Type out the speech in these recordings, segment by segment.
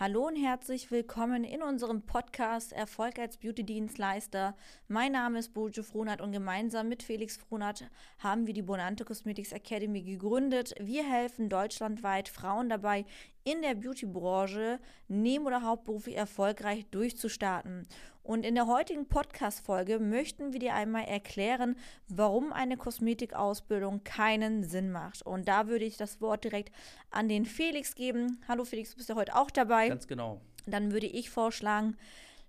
Hallo und herzlich willkommen in unserem Podcast Erfolg als Beauty-Dienstleister. Mein Name ist Bojo Frohnert und gemeinsam mit Felix Frohnert haben wir die Bonante Cosmetics Academy gegründet. Wir helfen deutschlandweit Frauen dabei, in der Beauty-Branche neben- oder hauptberuflich erfolgreich durchzustarten. Und in der heutigen Podcast-Folge möchten wir dir einmal erklären, warum eine Kosmetikausbildung keinen Sinn macht. Und da würde ich das Wort direkt an den Felix geben. Hallo Felix, du bist ja heute auch dabei. Ganz genau. Dann würde ich vorschlagen,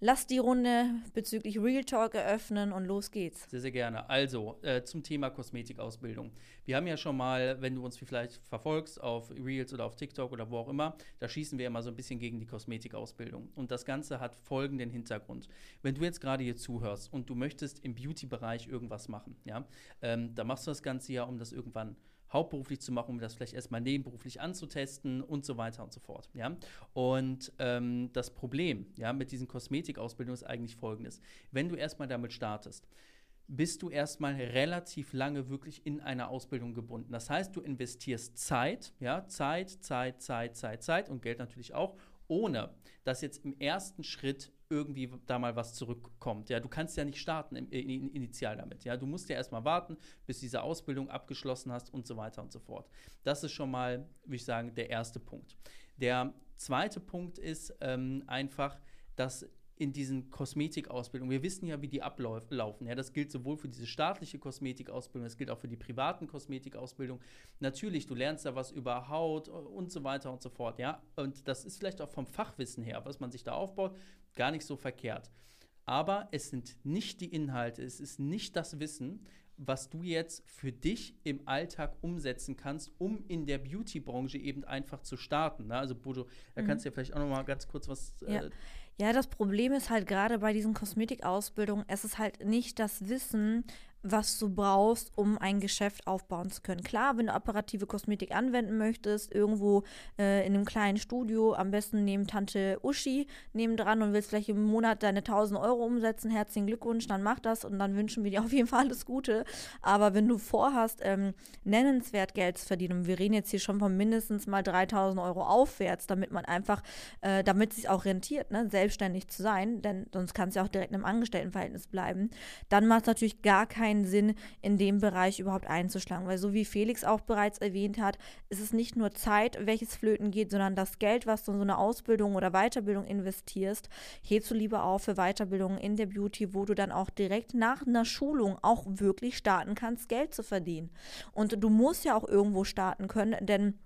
Lass die Runde bezüglich Real Talk eröffnen und los geht's. Sehr, sehr gerne. Also äh, zum Thema Kosmetikausbildung. Wir haben ja schon mal, wenn du uns vielleicht verfolgst auf Reels oder auf TikTok oder wo auch immer, da schießen wir immer so ein bisschen gegen die Kosmetikausbildung. Und das Ganze hat folgenden Hintergrund. Wenn du jetzt gerade hier zuhörst und du möchtest im Beauty-Bereich irgendwas machen, ja, ähm, dann machst du das Ganze ja, um das irgendwann hauptberuflich zu machen, um das vielleicht erstmal nebenberuflich anzutesten und so weiter und so fort. Ja? Und ähm, das Problem ja, mit diesen Kosmetikausbildungen ist eigentlich folgendes. Wenn du erstmal damit startest, bist du erstmal relativ lange wirklich in einer Ausbildung gebunden. Das heißt, du investierst Zeit, ja, Zeit, Zeit, Zeit, Zeit, Zeit und Geld natürlich auch, ohne dass jetzt im ersten Schritt irgendwie da mal was zurückkommt. Ja, du kannst ja nicht starten im, in, initial damit. Ja, du musst ja erstmal warten, bis diese Ausbildung abgeschlossen hast und so weiter und so fort. Das ist schon mal, würde ich sagen, der erste Punkt. Der zweite Punkt ist ähm, einfach, dass in diesen Kosmetikausbildungen. Wir wissen ja, wie die ablaufen. Ja, das gilt sowohl für diese staatliche Kosmetikausbildung, das gilt auch für die privaten Kosmetikausbildung. Natürlich, du lernst da was über Haut und so weiter und so fort. Ja, und das ist vielleicht auch vom Fachwissen her, was man sich da aufbaut, gar nicht so verkehrt. Aber es sind nicht die Inhalte, es ist nicht das Wissen, was du jetzt für dich im Alltag umsetzen kannst, um in der Beauty-Branche eben einfach zu starten. Ne? Also Bodo, da mhm. kannst du ja vielleicht auch noch mal ganz kurz was ja. äh, ja, das Problem ist halt gerade bei diesen Kosmetikausbildungen, es ist halt nicht das Wissen, was du brauchst, um ein Geschäft aufbauen zu können. Klar, wenn du operative Kosmetik anwenden möchtest, irgendwo äh, in einem kleinen Studio, am besten neben Tante Uschi nebendran und willst vielleicht im Monat deine 1000 Euro umsetzen, herzlichen Glückwunsch, dann mach das und dann wünschen wir dir auf jeden Fall alles Gute. Aber wenn du vorhast, ähm, nennenswert Geld zu verdienen, und wir reden jetzt hier schon von mindestens mal 3000 Euro aufwärts, damit man einfach, äh, damit es sich auch rentiert, ne, selbstständig zu sein, denn sonst kannst du ja auch direkt in einem Angestelltenverhältnis bleiben, dann macht es natürlich gar keinen keinen Sinn, in dem Bereich überhaupt einzuschlagen. Weil so wie Felix auch bereits erwähnt hat, ist es nicht nur Zeit, welches flöten geht, sondern das Geld, was du in so eine Ausbildung oder Weiterbildung investierst, hebst du lieber auf für Weiterbildungen in der Beauty, wo du dann auch direkt nach einer Schulung auch wirklich starten kannst, Geld zu verdienen. Und du musst ja auch irgendwo starten können, denn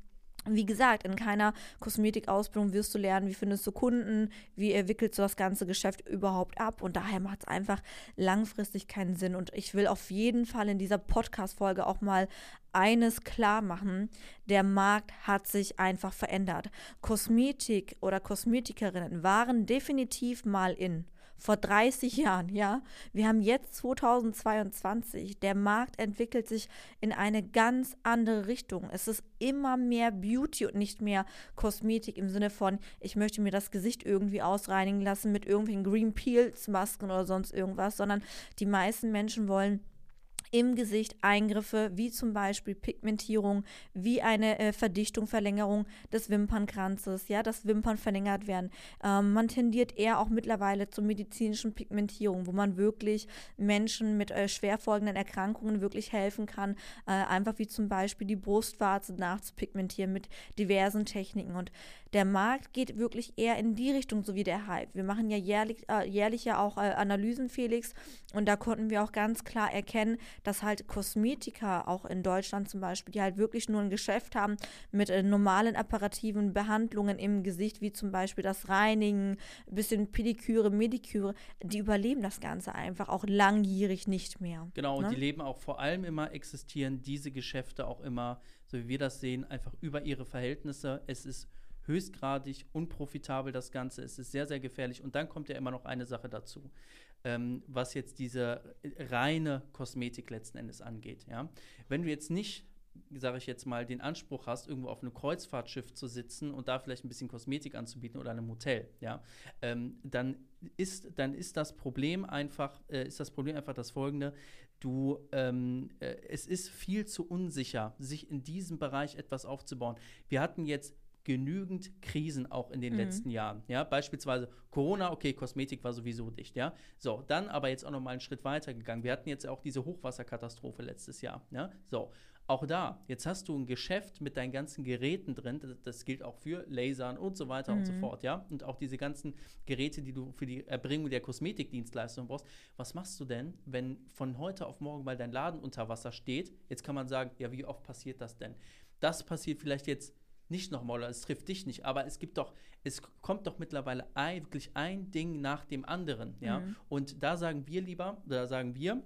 wie gesagt, in keiner Kosmetikausbildung wirst du lernen, wie findest du Kunden, wie entwickelst du das ganze Geschäft überhaupt ab. Und daher macht es einfach langfristig keinen Sinn. Und ich will auf jeden Fall in dieser Podcast-Folge auch mal eines klar machen. Der Markt hat sich einfach verändert. Kosmetik oder Kosmetikerinnen waren definitiv mal in vor 30 Jahren, ja. Wir haben jetzt 2022. Der Markt entwickelt sich in eine ganz andere Richtung. Es ist immer mehr Beauty und nicht mehr Kosmetik im Sinne von, ich möchte mir das Gesicht irgendwie ausreinigen lassen mit irgendwelchen Green Peels Masken oder sonst irgendwas, sondern die meisten Menschen wollen im Gesicht Eingriffe wie zum Beispiel Pigmentierung, wie eine äh, Verdichtung, Verlängerung des Wimpernkranzes, ja, dass Wimpern verlängert werden. Ähm, man tendiert eher auch mittlerweile zur medizinischen Pigmentierung, wo man wirklich Menschen mit äh, schwer folgenden Erkrankungen wirklich helfen kann, äh, einfach wie zum Beispiel die Brustwarze nachzupigmentieren mit diversen Techniken. Und der Markt geht wirklich eher in die Richtung, so wie der Hype. Wir machen ja jährlich, äh, jährlich ja auch äh, Analysen, Felix, und da konnten wir auch ganz klar erkennen, dass halt Kosmetiker auch in Deutschland zum Beispiel, die halt wirklich nur ein Geschäft haben mit äh, normalen apparativen Behandlungen im Gesicht, wie zum Beispiel das Reinigen, bisschen Pediküre, Mediküre, die überleben das Ganze einfach auch langjährig nicht mehr. Genau, ne? und die leben auch vor allem immer, existieren diese Geschäfte auch immer, so wie wir das sehen, einfach über ihre Verhältnisse. Es ist höchstgradig unprofitabel, das Ganze. Es ist sehr, sehr gefährlich. Und dann kommt ja immer noch eine Sache dazu, ähm, was jetzt diese reine Kosmetik letzten Endes angeht. Ja? Wenn du jetzt nicht sage ich jetzt mal, den Anspruch hast, irgendwo auf einem Kreuzfahrtschiff zu sitzen und da vielleicht ein bisschen Kosmetik anzubieten oder einem Hotel, ja, ähm, dann ist, dann ist das Problem einfach, äh, ist das Problem einfach das folgende. Du, ähm, äh, es ist viel zu unsicher, sich in diesem Bereich etwas aufzubauen. Wir hatten jetzt genügend Krisen auch in den Mhm. letzten Jahren. Ja, beispielsweise Corona, okay, Kosmetik war sowieso dicht, ja. So, dann aber jetzt auch noch mal einen Schritt weiter gegangen. Wir hatten jetzt auch diese Hochwasserkatastrophe letztes Jahr, ja. So, auch da, jetzt hast du ein Geschäft mit deinen ganzen Geräten drin, das, das gilt auch für Lasern und so weiter und so Mhm. fort, ja. Und auch diese ganzen Geräte, die du für die Erbringung der Kosmetikdienstleistung brauchst. Was machst du denn, wenn von heute auf morgen mal dein Laden unter Wasser steht? Jetzt kann man sagen, ja, wie oft passiert das denn? Das passiert vielleicht jetzt nicht nochmal oder es trifft dich nicht, aber es gibt doch, es kommt doch mittlerweile ein, wirklich ein Ding nach dem anderen, ja. Mhm. Und da sagen wir lieber, da sagen wir,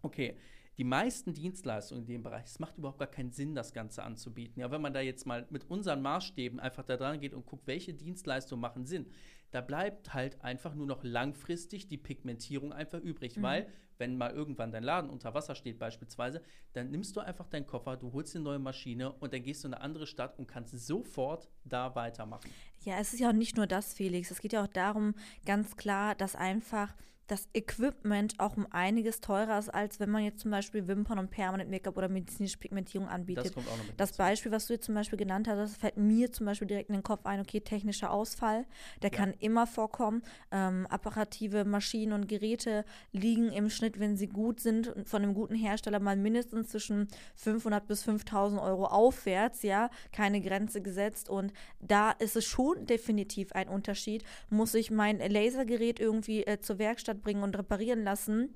okay, die meisten Dienstleistungen in dem Bereich, es macht überhaupt gar keinen Sinn, das Ganze anzubieten. Ja, wenn man da jetzt mal mit unseren Maßstäben einfach da dran geht und guckt, welche Dienstleistungen machen Sinn, da bleibt halt einfach nur noch langfristig die Pigmentierung einfach übrig, Mhm. weil wenn mal irgendwann dein Laden unter Wasser steht beispielsweise, dann nimmst du einfach deinen Koffer, du holst eine neue Maschine und dann gehst du in eine andere Stadt und kannst sofort da weitermachen. Ja, es ist ja auch nicht nur das, Felix. Es geht ja auch darum, ganz klar, dass einfach das Equipment auch um einiges teurer ist, als wenn man jetzt zum Beispiel Wimpern und Permanent Make-up oder medizinische Pigmentierung anbietet. Das kommt auch noch mit Das dazu. Beispiel, was du jetzt zum Beispiel genannt hast, das fällt mir zum Beispiel direkt in den Kopf ein, okay, technischer Ausfall, der Ja. kann immer vorkommen. Ähm, apparative Maschinen und Geräte liegen im Schnitt, wenn sie gut sind, von einem guten Hersteller mal mindestens zwischen 500 bis 5000 Euro aufwärts, ja, keine Grenze gesetzt. Und da ist es schon definitiv ein Unterschied. Muss ich mein Lasergerät irgendwie äh, zur Werkstatt bringen und reparieren lassen?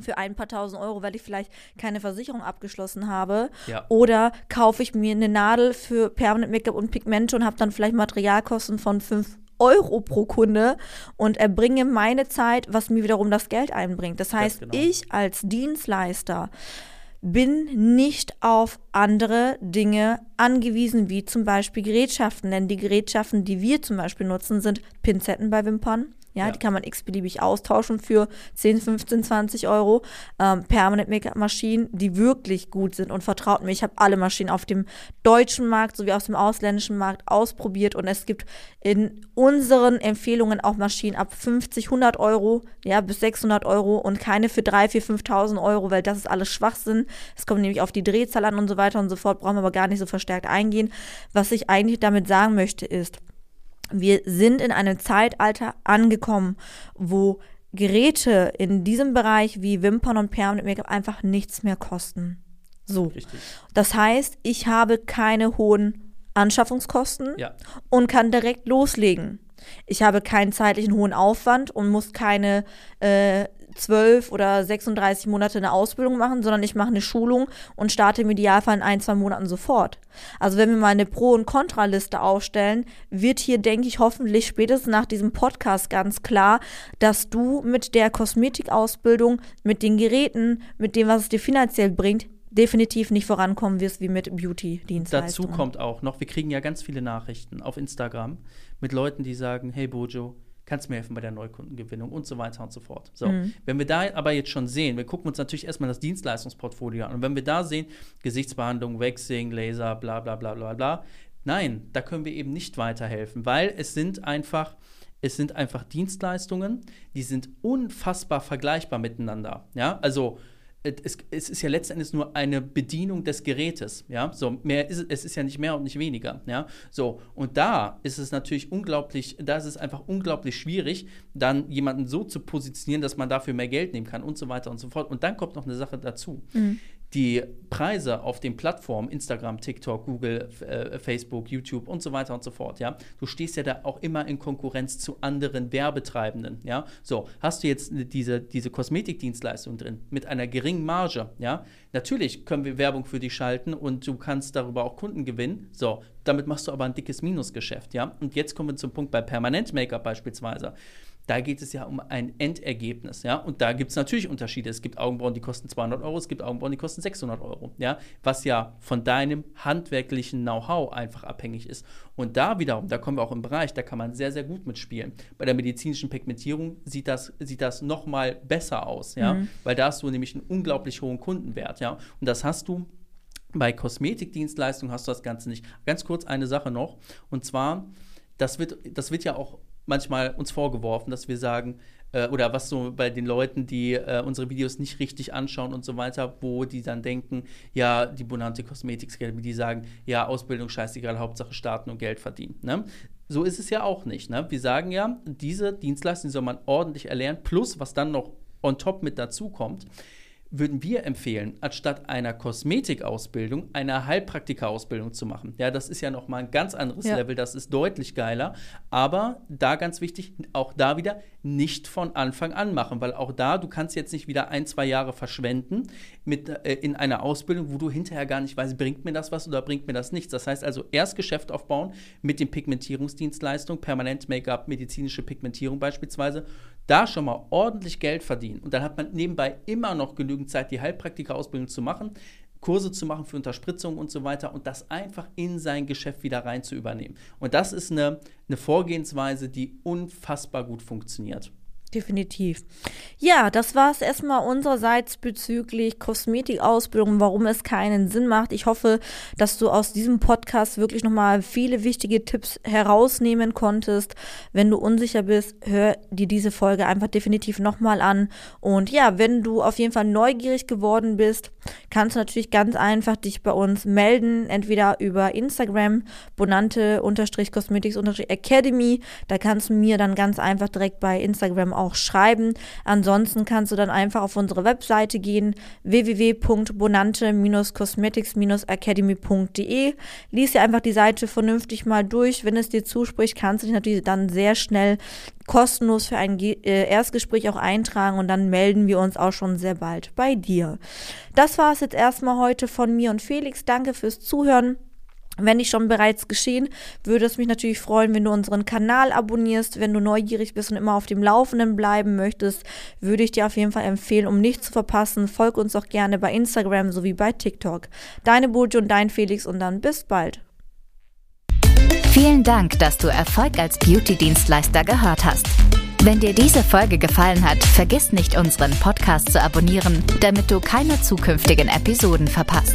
Für ein paar tausend Euro, weil ich vielleicht keine Versicherung abgeschlossen habe. Ja. Oder kaufe ich mir eine Nadel für Permanent Make-up und Pigmente und habe dann vielleicht Materialkosten von 5 Euro pro Kunde und erbringe meine Zeit, was mir wiederum das Geld einbringt. Das heißt, genau. ich als Dienstleister bin nicht auf andere Dinge angewiesen, wie zum Beispiel Gerätschaften. Denn die Gerätschaften, die wir zum Beispiel nutzen, sind Pinzetten bei Wimpern. Ja, Ja. die kann man x-beliebig austauschen für 10, 15, 20 Euro. Ähm, Permanent Make-up-Maschinen, die wirklich gut sind. Und vertraut mir, ich habe alle Maschinen auf dem deutschen Markt sowie auf dem ausländischen Markt ausprobiert. Und es gibt in unseren Empfehlungen auch Maschinen ab 50, 100 Euro, ja, bis 600 Euro und keine für 3, 4, 5.000 Euro, weil das ist alles Schwachsinn. Es kommt nämlich auf die Drehzahl an und so weiter und so fort. Brauchen wir aber gar nicht so verstärkt eingehen. Was ich eigentlich damit sagen möchte ist, wir sind in einem Zeitalter angekommen, wo Geräte in diesem Bereich wie Wimpern und Permanent Make-up einfach nichts mehr kosten. So. Richtig. Das heißt, ich habe keine hohen Anschaffungskosten Ja. und kann direkt loslegen. Ich habe keinen zeitlichen hohen Aufwand und muss keine äh, 12 oder 36 Monate eine Ausbildung machen, sondern ich mache eine Schulung und starte im Idealfall in ein, zwei Monaten sofort. Also wenn wir mal eine Pro- und Kontraliste aufstellen, wird hier, denke ich, hoffentlich spätestens nach diesem Podcast ganz klar, dass du mit der Kosmetikausbildung, mit den Geräten, mit dem, was es dir finanziell bringt, definitiv nicht vorankommen wirst wie mit Beauty-Dienstleistungen. Dazu kommt auch noch, wir kriegen ja ganz viele Nachrichten auf Instagram mit Leuten, die sagen, hey Bojo, kannst du mir helfen bei der Neukundengewinnung und so weiter und so fort. So, Mhm. wenn wir da aber jetzt schon sehen, wir gucken uns natürlich erstmal das Dienstleistungsportfolio an und wenn wir da sehen, Gesichtsbehandlung, Waxing, Laser, bla bla bla bla bla, nein, da können wir eben nicht weiterhelfen, weil es sind einfach es sind einfach Dienstleistungen, die sind unfassbar vergleichbar miteinander. Ja, also es, es ist ja letztendlich nur eine Bedienung des Gerätes, ja, so mehr ist es, ist ja nicht mehr und nicht weniger, ja, so und da ist es natürlich unglaublich, da ist es einfach unglaublich schwierig, dann jemanden so zu positionieren, dass man dafür mehr Geld nehmen kann und so weiter und so fort. Und dann kommt noch eine Sache dazu. Die Preise auf den Plattformen, Instagram, TikTok, Google, äh, Facebook, YouTube und so weiter und so fort, ja, du stehst ja da auch immer in Konkurrenz zu anderen Werbetreibenden, ja. So, hast du jetzt diese, diese Kosmetikdienstleistung drin mit einer geringen Marge, ja, natürlich können wir Werbung für dich schalten und du kannst darüber auch Kunden gewinnen, so, damit machst du aber ein dickes Minusgeschäft, ja. Und jetzt kommen wir zum Punkt bei Permanent Make-up beispielsweise. Da geht es ja um ein Endergebnis, ja. Und da gibt es natürlich Unterschiede. Es gibt Augenbrauen, die kosten 200 Euro, es gibt Augenbrauen, die kosten 600 Euro, ja. Was ja von deinem handwerklichen Know-how einfach abhängig ist. Und da wiederum, da kommen wir auch im Bereich, da kann man sehr, sehr gut mitspielen. Bei der medizinischen Pigmentierung sieht das, sieht das nochmal besser aus, ja. Mhm. Weil da hast du nämlich einen unglaublich hohen Kundenwert, ja. Und das hast du bei Kosmetikdienstleistungen hast du das Ganze nicht. Ganz kurz eine Sache noch. Und zwar, das wird, das wird ja auch manchmal uns vorgeworfen, dass wir sagen, äh, oder was so bei den Leuten, die äh, unsere Videos nicht richtig anschauen und so weiter, wo die dann denken, ja, die Bonante Cosmetics Academy, die sagen, ja, Ausbildung scheißegal, Hauptsache starten und Geld verdienen. Ne? So ist es ja auch nicht. Ne? Wir sagen ja, diese Dienstleistung soll man ordentlich erlernen, plus was dann noch on top mit dazu kommt, würden wir empfehlen, anstatt einer Kosmetikausbildung eine Heilpraktika-Ausbildung zu machen. Ja, das ist ja nochmal ein ganz anderes ja. Level, das ist deutlich geiler. Aber da ganz wichtig, auch da wieder nicht von Anfang an machen, weil auch da, du kannst jetzt nicht wieder ein, zwei Jahre verschwenden mit, äh, in einer Ausbildung, wo du hinterher gar nicht weißt, bringt mir das was oder bringt mir das nichts. Das heißt also erst Geschäft aufbauen mit den Pigmentierungsdienstleistungen, permanent Make-up, medizinische Pigmentierung beispielsweise da schon mal ordentlich Geld verdienen und dann hat man nebenbei immer noch genügend Zeit, die Heilpraktika-Ausbildung zu machen, Kurse zu machen für Unterspritzung und so weiter und das einfach in sein Geschäft wieder rein zu übernehmen. Und das ist eine, eine Vorgehensweise, die unfassbar gut funktioniert. Definitiv. Ja, das war es erstmal unsererseits bezüglich Kosmetikausbildung, warum es keinen Sinn macht. Ich hoffe, dass du aus diesem Podcast wirklich nochmal viele wichtige Tipps herausnehmen konntest. Wenn du unsicher bist, hör dir diese Folge einfach definitiv nochmal an. Und ja, wenn du auf jeden Fall neugierig geworden bist, kannst du natürlich ganz einfach dich bei uns melden, entweder über Instagram, bonante-cosmetics-academy. Da kannst du mir dann ganz einfach direkt bei Instagram auch schreiben. Ansonsten kannst du dann einfach auf unsere Webseite gehen, www.bonante-cosmetics-academy.de. Lies dir einfach die Seite vernünftig mal durch. Wenn es dir zuspricht, kannst du dich natürlich dann sehr schnell kostenlos für ein äh, Erstgespräch auch eintragen und dann melden wir uns auch schon sehr bald bei dir. Das war es jetzt erstmal heute von mir und Felix. Danke fürs Zuhören. Wenn nicht schon bereits geschehen, würde es mich natürlich freuen, wenn du unseren Kanal abonnierst. Wenn du neugierig bist und immer auf dem Laufenden bleiben möchtest, würde ich dir auf jeden Fall empfehlen, um nichts zu verpassen, folg uns auch gerne bei Instagram sowie bei TikTok. Deine Bojo und dein Felix und dann bis bald. Vielen Dank, dass du Erfolg als Beauty-Dienstleister gehört hast. Wenn dir diese Folge gefallen hat, vergiss nicht, unseren Podcast zu abonnieren, damit du keine zukünftigen Episoden verpasst.